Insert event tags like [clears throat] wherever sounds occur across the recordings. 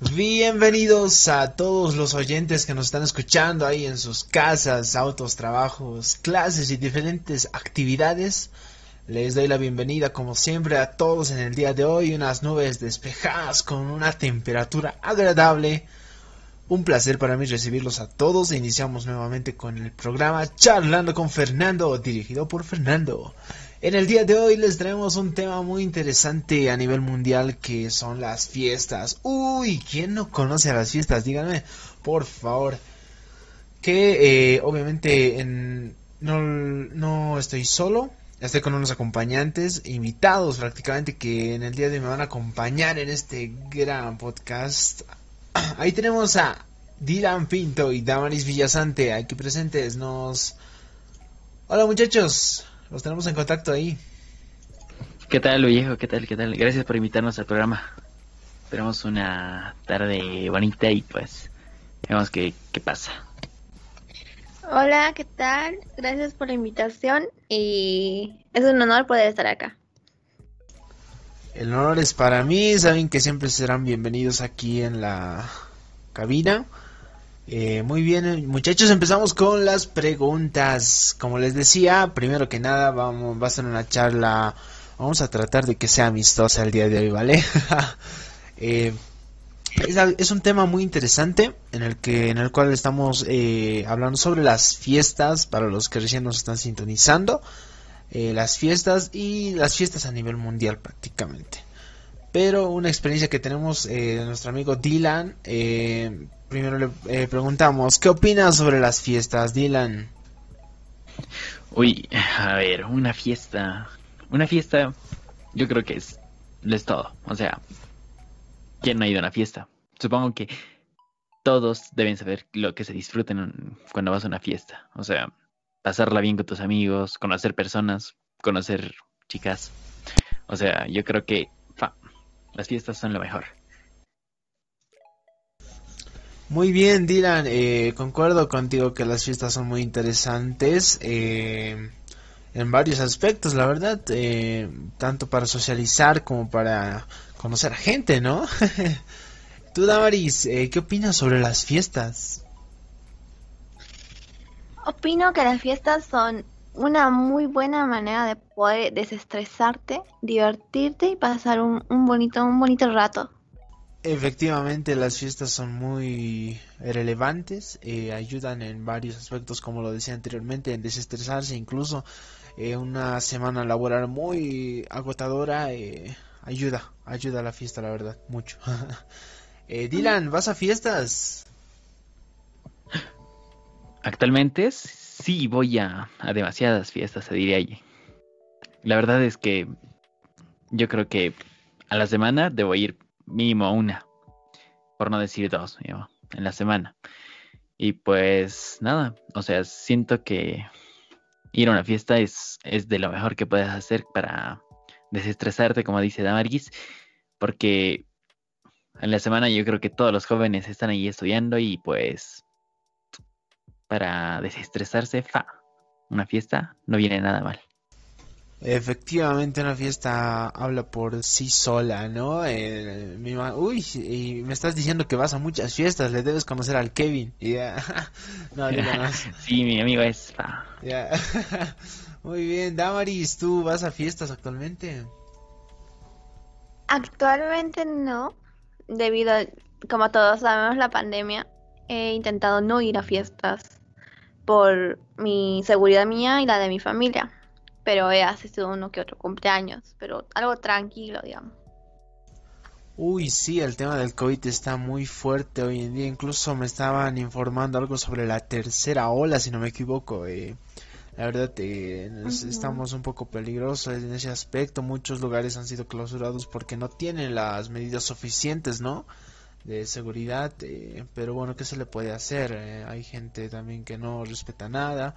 Bienvenidos a todos los oyentes que nos están escuchando ahí en sus casas, autos, trabajos, clases y diferentes actividades. Les doy la bienvenida como siempre a todos en el día de hoy, unas nubes despejadas con una temperatura agradable. Un placer para mí recibirlos a todos iniciamos nuevamente con el programa Charlando con Fernando, dirigido por Fernando. En el día de hoy les traemos un tema muy interesante a nivel mundial que son las fiestas. Uy, ¿quién no conoce a las fiestas? Díganme, por favor. Que eh, obviamente en, no, no estoy solo, estoy con unos acompañantes, invitados prácticamente, que en el día de hoy me van a acompañar en este gran podcast. [clears throat] Ahí tenemos a Dylan Pinto y Damaris Villasante aquí presentes. Nos... Hola muchachos, los tenemos en contacto ahí. ¿Qué tal, viejo? ¿Qué tal? ¿Qué tal? Gracias por invitarnos al programa. Esperamos una tarde bonita y pues vemos qué, qué pasa. Hola, ¿qué tal? Gracias por la invitación y es un honor poder estar acá. El honor es para mí, saben que siempre serán bienvenidos aquí en la cabina. Eh, muy bien, muchachos, empezamos con las preguntas. Como les decía, primero que nada, vamos, va a ser una charla. Vamos a tratar de que sea amistosa el día de hoy, ¿vale? [laughs] eh, es, un tema muy interesante en el que, en el cual estamos eh, hablando sobre las fiestas para los que recién nos están sintonizando. Las fiestas y las fiestas a nivel mundial prácticamente. Pero una experiencia que tenemos de nuestro amigo Dylan primero le eh, preguntamos, ¿qué opinas sobre las fiestas, Dylan? Uy, a ver, una fiesta. Una fiesta, yo creo que es, es todo. O sea, ¿quién no ha ido a una fiesta? Supongo que todos deben saber lo que se disfruten cuando vas a una fiesta. O sea, pasarla bien con tus amigos, conocer personas, conocer chicas. O sea, yo creo que fa, las fiestas son lo mejor. Muy bien, Dylan, eh, concuerdo contigo que las fiestas son muy interesantes eh, en varios aspectos, la verdad, eh, tanto para socializar como para conocer a gente, ¿no? [laughs] Tú, Damaris, eh, ¿qué opinas sobre las fiestas? Opino que las fiestas son una muy buena manera de poder desestresarte, divertirte y pasar un, un bonito, un bonito rato. Efectivamente, las fiestas son muy relevantes, eh, ayudan en varios aspectos, como lo decía anteriormente, en desestresarse, incluso eh, una semana laboral muy agotadora, eh, ayuda, ayuda a la fiesta, la verdad, mucho. [laughs] Dylan, ¿vas a fiestas? Actualmente sí voy a, a demasiadas fiestas, se diría allí. La verdad es que yo creo que a la semana debo ir mínimo una, por no decir dos, en la semana. Y pues nada, o sea, siento que ir a una fiesta es, es de lo mejor que puedes hacer para desestresarte, como dice Damarguis, porque en la semana yo creo que todos los jóvenes están ahí estudiando y pues para desestresarse, fa, una fiesta no viene nada mal. Efectivamente, una fiesta habla por sí sola, ¿no? Eh, mi ma- Uy, y me estás diciendo que vas a muchas fiestas, le debes conocer al Kevin. [laughs] Ya. No, digo más. [laughs] sí, mi amigo es. Ya. [laughs] Muy bien, Damaris, ¿tú vas a fiestas actualmente? Actualmente no, debido a, como todos sabemos, la pandemia. He intentado no ir a fiestas por mi seguridad mía y la de mi familia. Pero he asistido a uno que otro cumpleaños, pero algo tranquilo, digamos. Uy, sí, el tema del COVID está muy fuerte hoy en día. Incluso me estaban informando algo sobre la tercera ola, si no me equivoco. eh. La verdad, eh, estamos un poco peligrosos en ese aspecto. Muchos lugares han sido clausurados porque no tienen las medidas suficientes, ¿no? De seguridad. eh, pero bueno, ¿qué se le puede hacer? Eh, hay gente también que no respeta nada.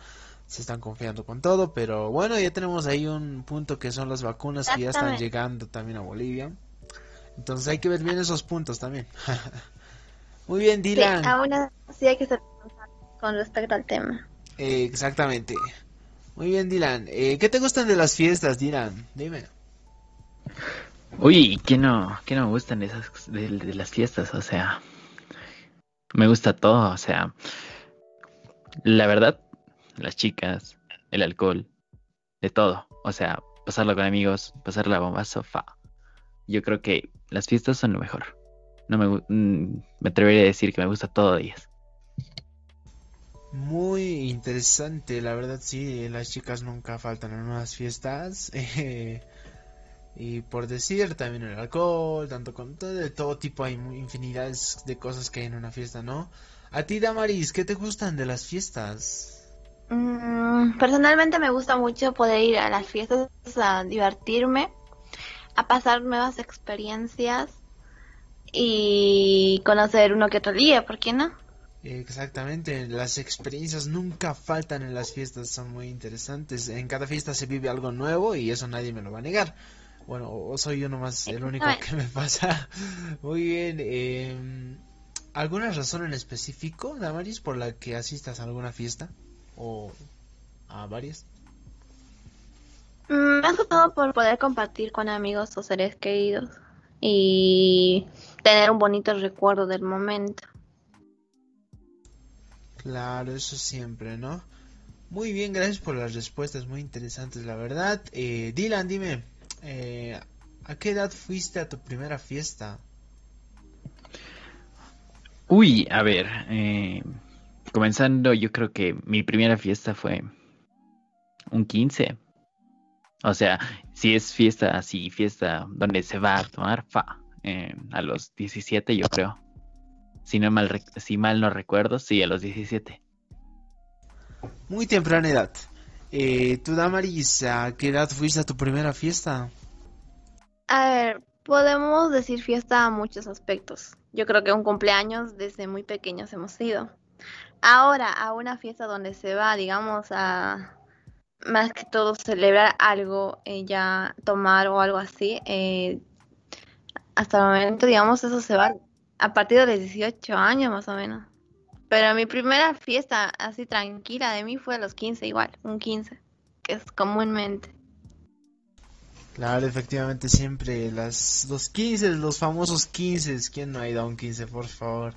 Se están confiando con todo. Pero bueno, ya tenemos ahí un punto que son las vacunas que ya están llegando también a Bolivia. Entonces hay que ver bien esos puntos también. [laughs] Muy bien, Sí, Dylan. aún así hay que ser con respecto al tema. Eh, exactamente. Muy bien, Dylan. Eh, ¿Qué te gustan de las fiestas, Dylan? Dime. Uy, ¿qué no, qué no me gustan de, esas, de, de las fiestas? O sea, me gusta todo, o sea, la verdad, las chicas, el alcohol, de todo. O sea, pasarlo con amigos, pasar la bomba sofá. Yo creo que las fiestas son lo mejor. No me, mm, me atrevería a decir que me gusta todo días. Muy interesante, la verdad sí, las chicas nunca faltan en unas fiestas. [laughs] eh, y por decir, también el alcohol, tanto con todo, de todo tipo, hay infinidades de cosas que hay en una fiesta, ¿no? A ti, Damaris, ¿qué te gustan de las fiestas? Mm, personalmente me gusta mucho poder ir a las fiestas a divertirme, a pasar nuevas experiencias y conocer uno que otro día, ¿por qué no? Exactamente, las experiencias nunca faltan en las fiestas, son muy interesantes. En cada fiesta se vive algo nuevo y eso nadie me lo va a negar. Bueno, o soy yo nomás el único que me pasa. [laughs] Muy bien, eh, ¿alguna razón en específico, Damaris, por la que asistas a alguna fiesta? ¿O a varias? Mm, Más que todo por poder compartir con amigos o seres queridos y tener un bonito recuerdo del momento. Claro, eso siempre, ¿no? Muy bien, gracias por las respuestas, muy interesantes, la verdad. Eh, Dylan, dime, eh, ¿a qué edad fuiste a tu primera fiesta? Uy, a ver, eh, comenzando, yo creo que mi primera fiesta fue un 15. O sea, si es fiesta así, fiesta donde se va a tomar, fa, eh, a los 17 yo creo. Si no mal, si mal no recuerdo, sí, a los 17. Muy temprana edad. Eh, tú, Damaris, ¿a qué edad fuiste a tu primera fiesta? A ver, podemos decir fiesta a muchos aspectos. Yo creo que un cumpleaños desde muy pequeños hemos ido. Ahora, a una fiesta donde se va, digamos, a más que todo celebrar algo, eh, ya tomar o algo así, eh, hasta el momento, digamos, eso se va a partir de los 18 años más o menos. Pero mi primera fiesta así tranquila de mí fue a los 15 igual, un 15, que es comúnmente. Claro, efectivamente, siempre las, los 15, los famosos 15. ¿Quién no ha ido a un 15, por favor?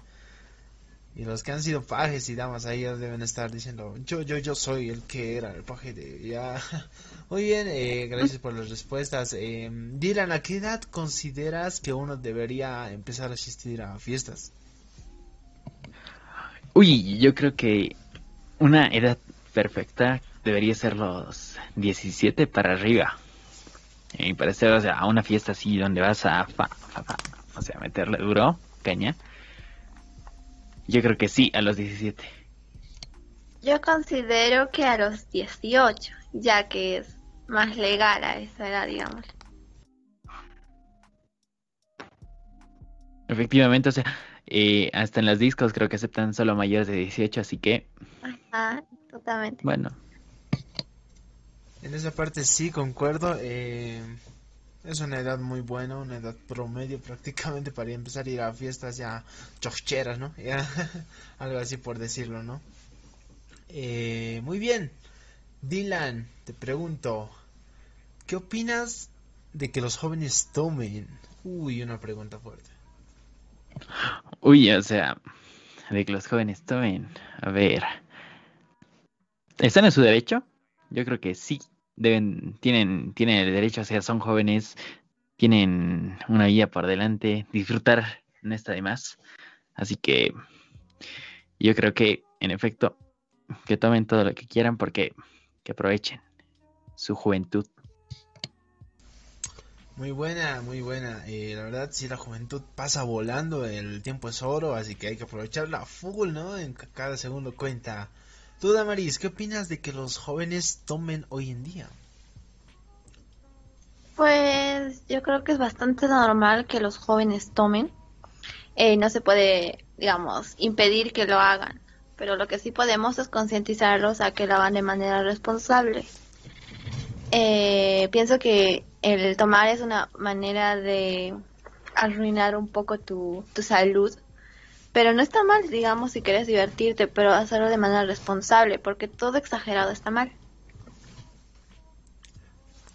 Y los que han sido pajes y damas ahí deben estar diciendo, yo, yo, yo soy el que era el paje de ya. [laughs] Muy bien, eh, gracias por las respuestas. Eh, Dylan, ¿a qué edad consideras que uno debería empezar a asistir a fiestas? Uy, yo creo que una edad perfecta debería ser los 17 para arriba. Y para hacer, o sea, a una fiesta así donde vas a, fa, fa, fa, o sea, meterle duro, caña. Yo creo que sí, a los 17. Yo considero que a los 18, ya que es más legal a esa edad, digamos. Efectivamente, o sea, eh, hasta en las discos creo que aceptan solo mayores de 18, así que, Ah, totalmente. bueno, En esa parte sí concuerdo. eh, es una edad muy buena, una edad promedio prácticamente para empezar a ir a fiestas ya chocheras, ¿no? [laughs] Algo así por decirlo, ¿no? Eh, muy bien. Dylan, te pregunto, ¿qué opinas de que los jóvenes tomen? Uy, una pregunta fuerte. uy, o sea, de que los jóvenes tomen, a ver, ¿están en su derecho? Yo creo que sí, deben, tienen, tienen el derecho, o sea, son jóvenes, tienen una vida por delante, disfrutar no está de más, así que yo creo que, en efecto, que tomen todo lo que quieran porque que aprovechen su juventud. Muy buena, muy buena. Eh, la verdad, si la juventud pasa volando, el tiempo es oro, así que hay que aprovecharla full, ¿no? En ca- cada segundo cuenta. Tú, Damaris, ¿qué opinas de que los jóvenes tomen hoy en día? Pues yo creo que es bastante normal que los jóvenes tomen. Eh, no se puede, digamos, impedir que lo hagan, pero lo que sí podemos es concientizarlos a que lo hagan de manera responsable. Eh, pienso que el tomar es una manera de arruinar un poco tu, tu salud, pero no está mal, digamos, si quieres divertirte, pero hacerlo de manera responsable, porque todo exagerado está mal.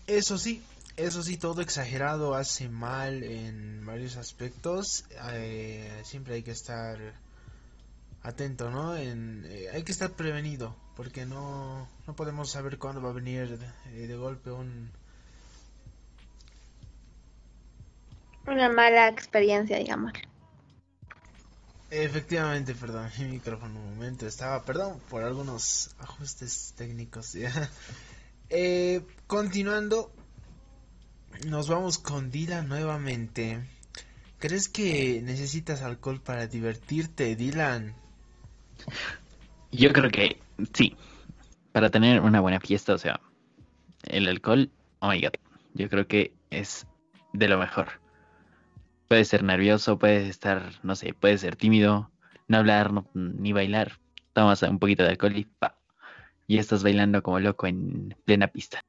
Eso sí, eso sí, todo exagerado hace mal en varios aspectos. Eh, siempre hay que estar atento, ¿no? En, eh, hay que estar prevenido, porque no, no podemos saber cuándo va a venir de, de golpe un... Una mala experiencia, digamos. Efectivamente, perdón, [laughs] mi micrófono un momento estaba, perdón, por algunos ajustes técnicos. [laughs] ¿ya? Eh, continuando, nos vamos con Dylan nuevamente. ¿Crees que necesitas alcohol para divertirte, Dylan? Yo creo que sí. Para tener una buena fiesta, o sea, el alcohol, oh my god, yo creo que es de lo mejor. Puedes ser nervioso, puedes estar, no sé, puedes ser tímido, no hablar, no- ni bailar. Tomas un poquito de alcohol y pa. Y estás bailando como loco en plena pista.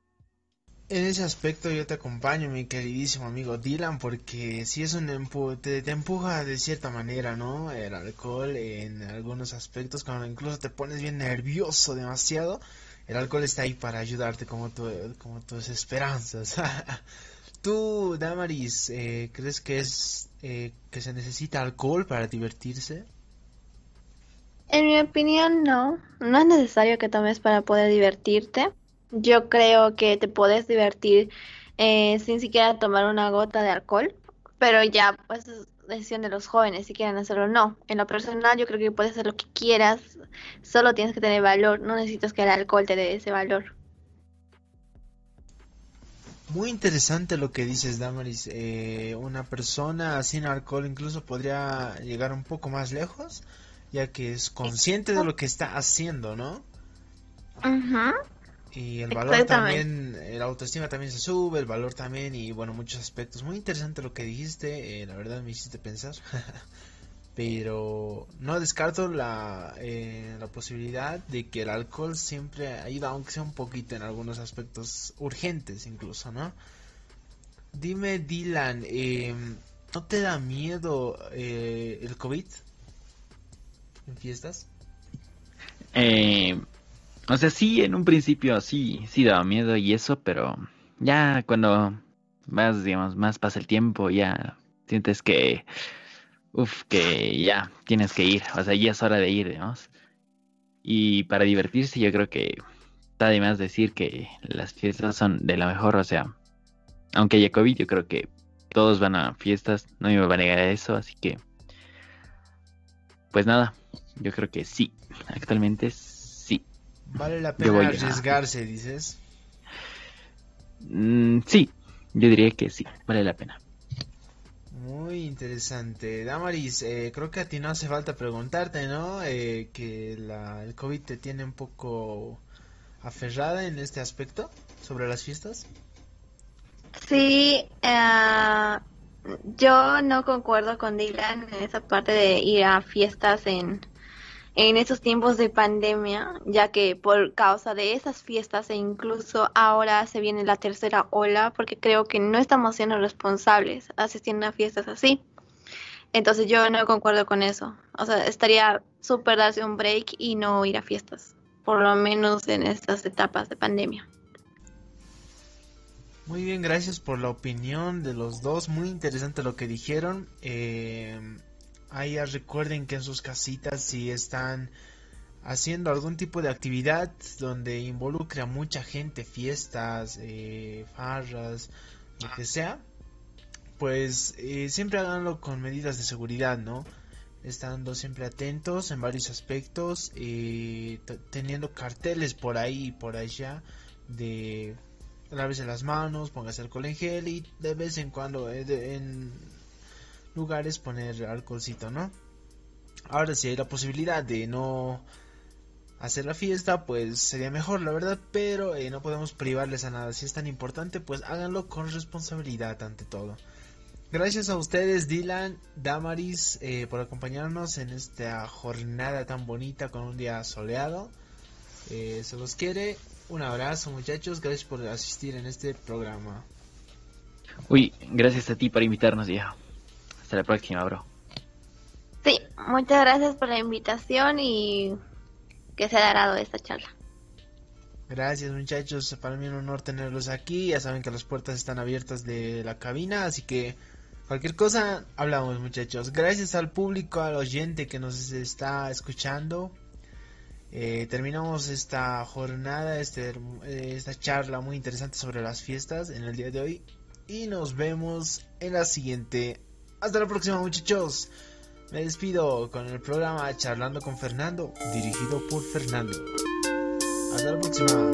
En ese aspecto yo te acompaño, mi queridísimo amigo Dylan, porque si es un empu te, te empuja de cierta manera, ¿no? El alcohol en algunos aspectos, cuando incluso te pones bien nervioso demasiado, el alcohol está ahí para ayudarte como, tu, como tus esperanzas. [laughs] Tú, Damaris, eh, ¿crees que es eh, que se necesita alcohol para divertirse? En mi opinión, no. No es necesario que tomes para poder divertirte. Yo creo que te puedes divertir eh, sin siquiera tomar una gota de alcohol, pero ya pues es decisión de los jóvenes si quieren hacerlo o no. En lo personal, yo creo que puedes hacer lo que quieras, solo tienes que tener valor, no necesitas que el alcohol te dé ese valor. Muy interesante lo que dices, Damaris. Eh, una persona sin alcohol incluso podría llegar un poco más lejos, ya que es consciente de lo que está haciendo, ¿no? Ujú. Y el valor también, el autoestima también se sube, el valor también y bueno, muchos aspectos. Muy interesante lo que dijiste, eh, la verdad me hiciste pensar. [laughs] Pero no descarto la, eh, la posibilidad de que el alcohol siempre ayuda, aunque sea un poquito en algunos aspectos urgentes incluso, ¿no? Dime, Dylan, eh, ¿no te da miedo eh, el COVID en fiestas? Eh, o sea, sí, en un principio sí, sí daba miedo y eso, pero ya cuando más, digamos, más pasa el tiempo, ya sientes que, uff, que ya tienes que ir, o sea, ya es hora de ir, digamos. Y para divertirse yo creo que está de más decir que las fiestas son de la mejor, o sea, aunque haya COVID, yo creo que todos van a fiestas, no me va a negar a eso, así que, pues nada, yo creo que sí, actualmente sí. Vale la pena a- arriesgarse, dices. Mm, sí, yo diría que sí, vale la pena. Muy interesante. Damaris, eh, creo que a ti no hace falta preguntarte, ¿no? Eh, que la, el COVID te tiene un poco aferrada en este aspecto sobre las fiestas. Sí, eh, yo no concuerdo con Dylan en esa parte de ir a fiestas en, en estos tiempos de pandemia, ya que por causa de esas fiestas e incluso ahora se viene la tercera ola, porque creo que no estamos siendo responsables asistiendo a fiestas así. Entonces yo no concuerdo con eso. O sea, estaría súper darse un break y no ir a fiestas, por lo menos en estas etapas de pandemia. Muy bien, gracias por la opinión de los dos. Muy interesante lo que dijeron. Eh, ahí recuerden que en sus casitas si están haciendo algún tipo de actividad donde involucre a mucha gente, fiestas, eh, farras, lo que sea, pues eh, siempre háganlo con medidas de seguridad, ¿no? Estando siempre atentos en varios aspectos, eh, teniendo carteles por ahí y por allá de lávese las manos, póngase alcohol en y de vez en cuando eh, en lugares poner alcoholcito, ¿no? Ahora si hay la posibilidad de no hacer la fiesta, pues sería mejor, la verdad, pero eh, no podemos privarles a nada. Si es tan importante, pues háganlo con responsabilidad ante todo. Gracias a ustedes, Dylan, Damaris, eh, por acompañarnos en esta jornada tan bonita con un día soleado. Eh, se los quiere. Un abrazo, muchachos. Gracias por asistir en este programa. Uy, gracias a ti por invitarnos, viejo. Hasta la próxima, bro. Sí, muchas gracias por la invitación y que se haya dado esta charla. Gracias muchachos, para mí es un honor tenerlos aquí. Ya saben que las puertas están abiertas de la cabina, así que cualquier cosa hablamos muchachos. Gracias al público, al oyente que nos está escuchando. Eh, terminamos esta jornada, este, eh, esta charla muy interesante sobre las fiestas en el día de hoy. Y nos vemos en la siguiente. Hasta la próxima muchachos. Me despido con el programa Charlando con Fernando, dirigido por Fernando. Hasta la próxima.